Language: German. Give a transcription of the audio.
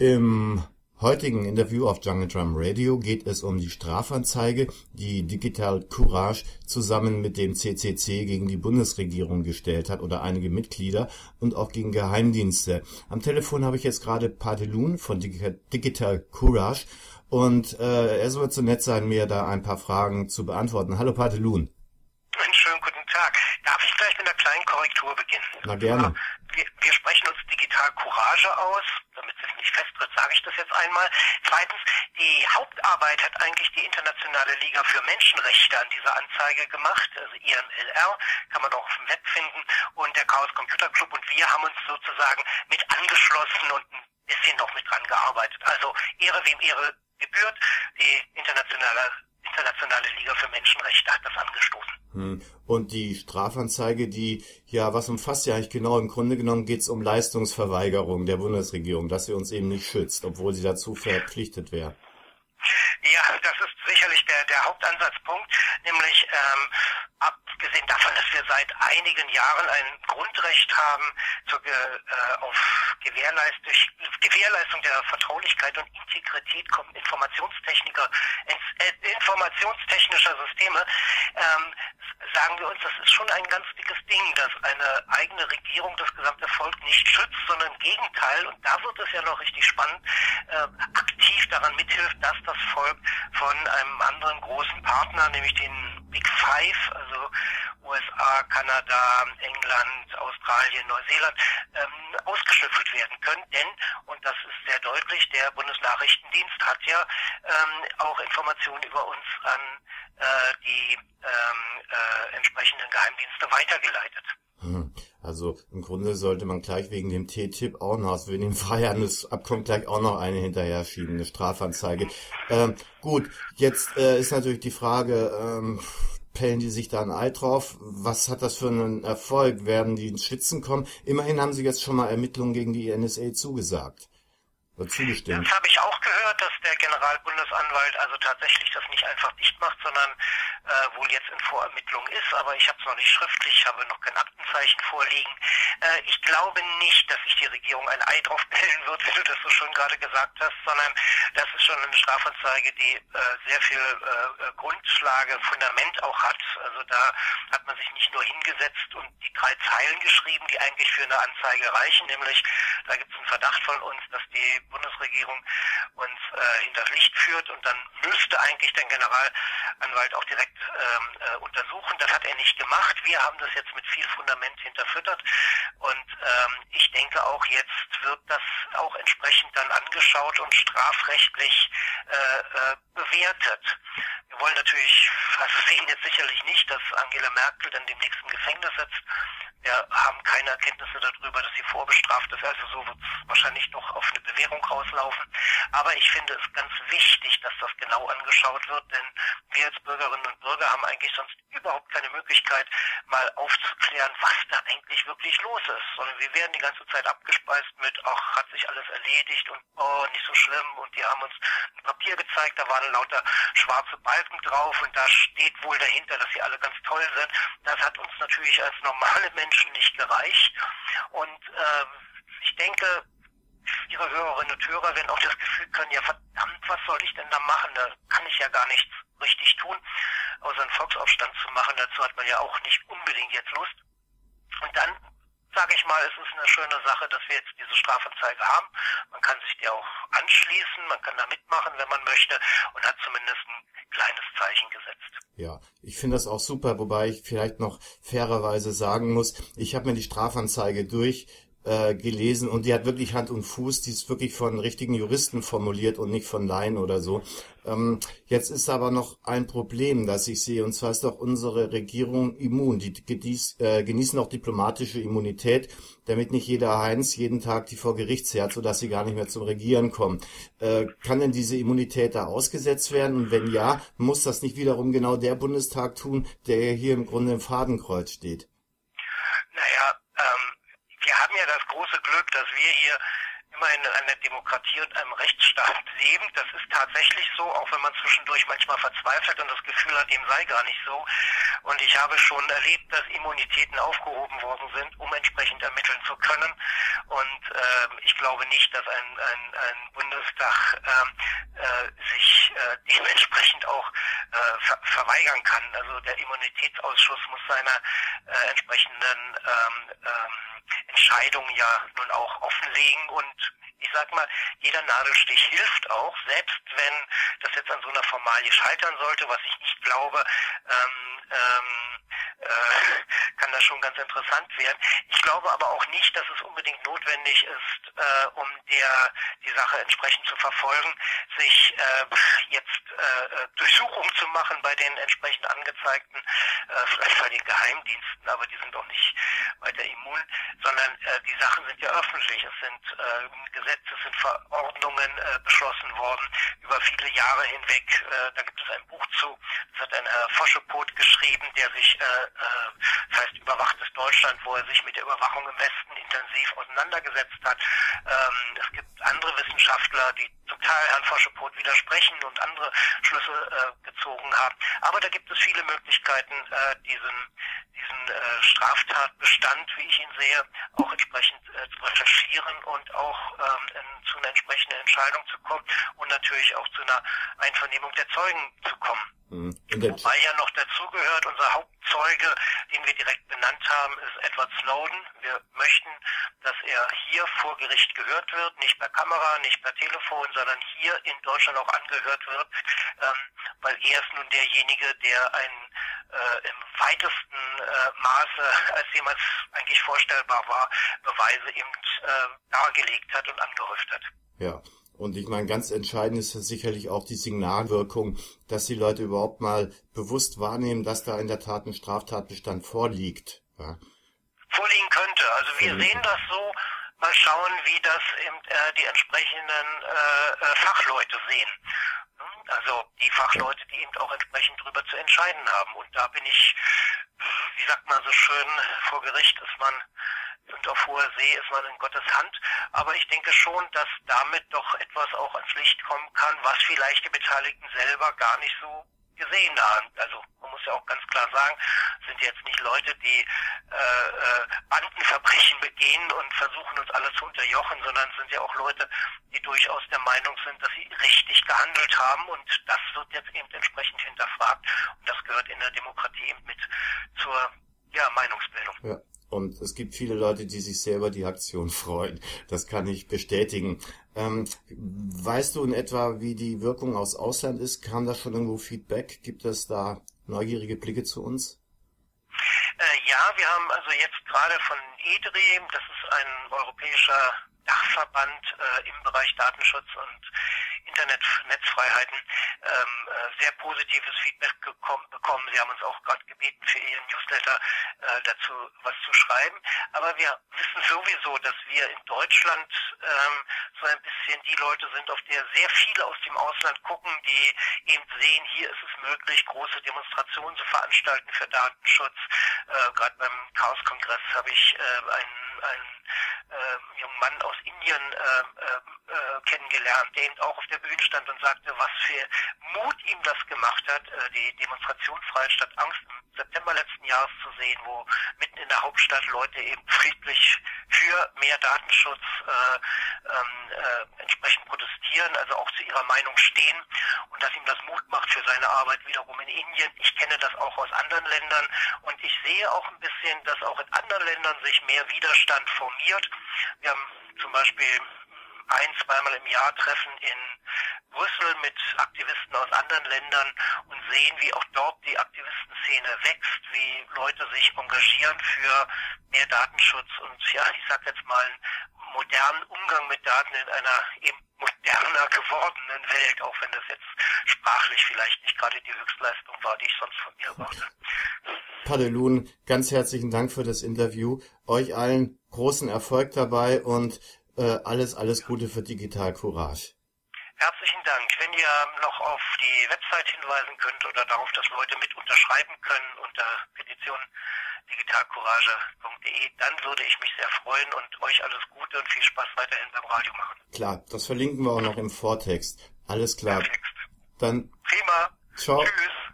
Im heutigen Interview auf Jungle Drum Radio geht es um die Strafanzeige, die Digital Courage zusammen mit dem CCC gegen die Bundesregierung gestellt hat oder einige Mitglieder und auch gegen Geheimdienste. Am Telefon habe ich jetzt gerade Padelun von Digital Courage und äh, er soll so nett sein, mir da ein paar Fragen zu beantworten. Hallo Padelun. Einen schönen guten Tag. Darf ich gleich mit einer kleinen Korrektur beginnen? Na gerne. Wir, wir sprechen uns digital Courage aus nicht festtritt, sage ich das jetzt einmal. Zweitens, die Hauptarbeit hat eigentlich die Internationale Liga für Menschenrechte an dieser Anzeige gemacht, also IMLR, kann man auch auf dem Web finden, und der Chaos Computer Club und wir haben uns sozusagen mit angeschlossen und ein bisschen noch mit dran gearbeitet. Also Ehre wem Ehre gebührt, die internationale Internationale Liga für Menschenrechte hat das angestoßen. Hm. Und die Strafanzeige, die, ja, was umfasst ja eigentlich genau? Im Grunde genommen geht es um Leistungsverweigerung der Bundesregierung, dass sie uns eben nicht schützt, obwohl sie dazu verpflichtet wäre. Ja, das ist sicherlich der, der Hauptansatzpunkt, nämlich ähm, abgesehen davon, dass wir seit einigen Jahren ein Grundrecht haben zur, äh, auf Gewährleistung, Gewährleistung der Vertraulichkeit und Integrität Informationstechniker, äh, informationstechnischer Systeme, ähm, sagen wir uns, das ist schon ein ganz dickes Ding, dass eine eigene Regierung das gesamte Volk nicht schützt, sondern im Gegenteil, und da wird es ja noch richtig spannend, äh, aktiv daran mithilft, dass das Volk von einem anderen großen Partner, nämlich den Big Five, also USA, Kanada, England, Australien, Neuseeland, ähm, ausgeschöpft werden können. Denn, und das ist sehr deutlich, der Bundesnachrichtendienst hat ja ähm, auch Informationen über uns an äh, die ähm, äh, entsprechenden Geheimdienste weitergeleitet. Hm. Also im Grunde sollte man gleich wegen dem TTIP auch noch, also wegen dem Freihandelsabkommen gleich auch noch eine hinterher schieben, eine Strafanzeige. Ähm, gut, jetzt äh, ist natürlich die Frage, ähm, pellen die sich da ein Ei drauf? Was hat das für einen Erfolg? Werden die ins Schwitzen kommen? Immerhin haben sie jetzt schon mal Ermittlungen gegen die NSA zugesagt. Zugestimmt. Das habe ich auch gehört, dass der Generalbundesanwalt also tatsächlich das nicht einfach dicht macht, sondern äh, wohl jetzt in Vorermittlung ist, aber ich habe es noch nicht schriftlich, habe noch kein Aktenzeichen vorliegen. Äh, ich glaube nicht, dass sich die Regierung ein Ei drauf bellen wird, wie du das so schön gerade gesagt hast, sondern das ist schon eine Strafanzeige, die äh, sehr viel äh, äh, Grundlage, Fundament auch hat. Also da hat man sich nicht nur hingesetzt und die drei Zeilen geschrieben, die eigentlich für eine Anzeige reichen, nämlich da gibt es einen Verdacht von uns, dass die Bundesregierung uns äh, hinters Licht führt und dann müsste eigentlich der Generalanwalt auch direkt ähm, äh, untersuchen. Das hat er nicht gemacht. Wir haben das jetzt mit viel Fundament hinterfüttert und ähm, ich denke auch jetzt wird das auch entsprechend dann angeschaut und strafrechtlich äh, äh, bewertet. Wir wollen natürlich, also sehen jetzt sicherlich nicht, dass Angela Merkel dann demnächst im Gefängnis sitzt. Wir haben keine Erkenntnisse darüber, dass sie vorbestraft ist. Also so wird es wahrscheinlich noch auf eine Bewährung rauslaufen. Aber ich finde es ganz wichtig, dass das genau angeschaut wird, denn wir als Bürgerinnen und Bürger haben eigentlich sonst überhaupt keine Möglichkeit, mal aufzuklären, was da eigentlich wirklich los ist. Sondern wir werden die ganze Zeit abgespeist mit, ach, hat sich alles erledigt und oh, nicht so schlimm. Und die haben uns ein Papier gezeigt, da waren lauter schwarze Balken drauf und da steht wohl dahinter, dass sie alle ganz toll sind. Das hat uns natürlich als normale Menschen nicht gereicht. Und äh, ich denke, Ihre Hörerinnen und Hörer werden auch das Gefühl können, ja verdammt, was soll ich denn da machen? Da kann ich ja gar nichts richtig tun, außer einen Volksaufstand zu machen. Dazu hat man ja auch nicht unbedingt jetzt Lust. Und dann sage ich mal, es ist eine schöne Sache, dass wir jetzt diese Strafanzeige haben. Man kann sich die auch anschließen, man kann da mitmachen, wenn man möchte und hat zumindest ein kleines Zeichen gesetzt. Ja, ich finde das auch super, wobei ich vielleicht noch fairerweise sagen muss, ich habe mir die Strafanzeige durch äh, gelesen und die hat wirklich Hand und Fuß, die ist wirklich von richtigen Juristen formuliert und nicht von Laien oder so. Ähm, jetzt ist aber noch ein Problem, das ich sehe, und zwar ist doch unsere Regierung immun. Die genieß, äh, genießen auch diplomatische Immunität, damit nicht jeder Heinz jeden Tag die vor Gericht zerrt, sodass sie gar nicht mehr zum Regieren kommen. Äh, kann denn diese Immunität da ausgesetzt werden? Und wenn ja, muss das nicht wiederum genau der Bundestag tun, der hier im Grunde im Fadenkreuz steht? Naja, ähm wir haben ja das große Glück, dass wir hier im immer in einer Demokratie und einem Rechtsstaat leben. Das ist tatsächlich so, auch wenn man zwischendurch manchmal verzweifelt und das Gefühl hat, dem sei gar nicht so. Und ich habe schon erlebt, dass Immunitäten aufgehoben worden sind, um entsprechend ermitteln zu können. Und äh, ich glaube nicht, dass ein, ein, ein Bundestag äh, äh, sich äh, dementsprechend auch äh, ver verweigern kann. Also der Immunitätsausschuss muss seiner äh, entsprechenden ähm, ähm, Entscheidungen ja nun auch offenlegen und ich sag mal, jeder Nadelstich hilft auch, selbst wenn das jetzt an so einer Formalie scheitern sollte, was ich nicht glaube, ähm, ähm, äh, kann das schon ganz interessant werden. Ich glaube aber auch nicht, dass es unbedingt notwendig ist, äh, um der die Sache entsprechend zu verfolgen, sich äh, jetzt äh, Durchsuchungen zu machen bei den entsprechend angezeigten, äh, vielleicht bei den Geheimdiensten, aber die sind auch nicht weiter immun, sondern äh, die Sachen sind ja öffentlich. Es sind äh, Gesetze, es sind Verordnungen äh, beschlossen worden über viele Jahre hinweg. Äh, da gibt es ein Buch zu, das hat ein Herr Foschepot geschrieben, der sich äh, äh, das heißt überwachtes Deutschland, wo er sich mit der Überwachung im Westen intensiv auseinandergesetzt hat. Ähm, es gibt andere Wissenschaftler, die zum Teil Herrn Foschepot widersprechen und andere Schlüsse äh, gezogen haben. Aber da gibt es viele Möglichkeiten, äh, diesen, diesen äh, Straftatbestand, wie ich ihn sehe, auch entsprechend äh, zu recherchieren und auch ähm, in, zu einer entsprechenden Entscheidung zu kommen und natürlich auch zu einer Einvernehmung der Zeugen zu kommen. Mhm. Wobei ja noch dazugehört, unser Hauptzeuge, den wir direkt benannt haben, ist Edward Snowden. Wir möchten, dass er hier vor Gericht gehört wird, nicht per Kamera, nicht per Telefon, sondern hier in Deutschland auch angehört wird, ähm, weil er ist nun derjenige, der ein äh, im weitesten äh, Maße, als jemals eigentlich vorstellbar war, Beweise eben äh, dargelegt hat und angehäuft hat. Ja. Und ich meine, ganz entscheidend ist sicherlich auch die Signalwirkung, dass die Leute überhaupt mal bewusst wahrnehmen, dass da in der Tat ein Straftatbestand vorliegt. Ja. Vorliegen könnte. Also wir Vorliegen. sehen das so. Mal schauen, wie das eben, äh, die entsprechenden äh, äh, Fachleute sehen. Also die Fachleute, die eben auch entsprechend darüber zu entscheiden haben. Und da bin ich, wie sagt man so schön, vor Gericht ist man und auf hoher See ist man in Gottes Hand. Aber ich denke schon, dass damit doch etwas auch ans Licht kommen kann, was vielleicht die Beteiligten selber gar nicht so gesehen haben. Also man muss ja auch ganz klar sagen, sind jetzt nicht Leute, die äh, äh, Bandenverbrechen begehen und versuchen uns alle zu unterjochen, sondern sind ja auch Leute, die durchaus der Meinung sind, dass sie richtig gehandelt haben und das wird jetzt eben entsprechend hinterfragt und das gehört in der Demokratie eben mit zur ja, Meinungsbildung. Ja. Und es gibt viele Leute, die sich selber die Aktion freuen. Das kann ich bestätigen. Ähm, weißt du in etwa, wie die Wirkung aus Ausland ist? Kam da schon irgendwo Feedback? Gibt es da neugierige Blicke zu uns? Äh, ja, wir haben also jetzt gerade von EDRI, das ist ein europäischer Dachverband äh, im Bereich Datenschutz und Internetnetzfreiheiten ähm, äh, sehr positives Feedback bekommen. Sie haben uns auch gerade gebeten, für Ihren Newsletter äh, dazu was zu schreiben. Aber wir wissen sowieso, dass wir in Deutschland ähm, so ein bisschen die Leute sind, auf der sehr viele aus dem Ausland gucken, die eben sehen, hier ist es möglich, große Demonstrationen zu veranstalten für Datenschutz. Äh, gerade beim Chaos-Kongress habe ich äh, einen, einen äh, jungen Mann aus Indien äh, äh, äh, kennengelernt, der eben auch auf der Bühne stand und sagte, was für Mut ihm das gemacht hat, äh, die Demonstration Freiheit statt Angst im September letzten Jahres sehen, wo mitten in der Hauptstadt Leute eben friedlich für mehr Datenschutz äh, ähm, äh, entsprechend protestieren, also auch zu ihrer Meinung stehen und dass ihm das Mut macht für seine Arbeit wiederum in Indien. Ich kenne das auch aus anderen Ländern und ich sehe auch ein bisschen, dass auch in anderen Ländern sich mehr Widerstand formiert. Wir haben zum Beispiel ein, zweimal im Jahr Treffen in Brüssel mit Aktivisten aus anderen Ländern und sehen, wie auch dort die Aktivistenszene wächst, wie Leute sich engagieren für mehr Datenschutz und ja, ich sag jetzt mal einen modernen Umgang mit Daten in einer eben moderner gewordenen Welt, auch wenn das jetzt sprachlich vielleicht nicht gerade die Höchstleistung war, die ich sonst von mir erwarte. Padelun, ganz herzlichen Dank für das Interview. Euch allen großen Erfolg dabei und äh, alles, alles Gute für Digital Courage. Herzlichen Dank. Wenn ihr noch auf die Website hinweisen könnt oder darauf, dass Leute mit unterschreiben können unter Petition digitalcourage.de, dann würde ich mich sehr freuen und euch alles Gute und viel Spaß weiterhin beim Radio machen. Klar, das verlinken wir auch noch im Vortext. Alles klar. Perfekt. Dann. Prima. Ciao. Tschüss.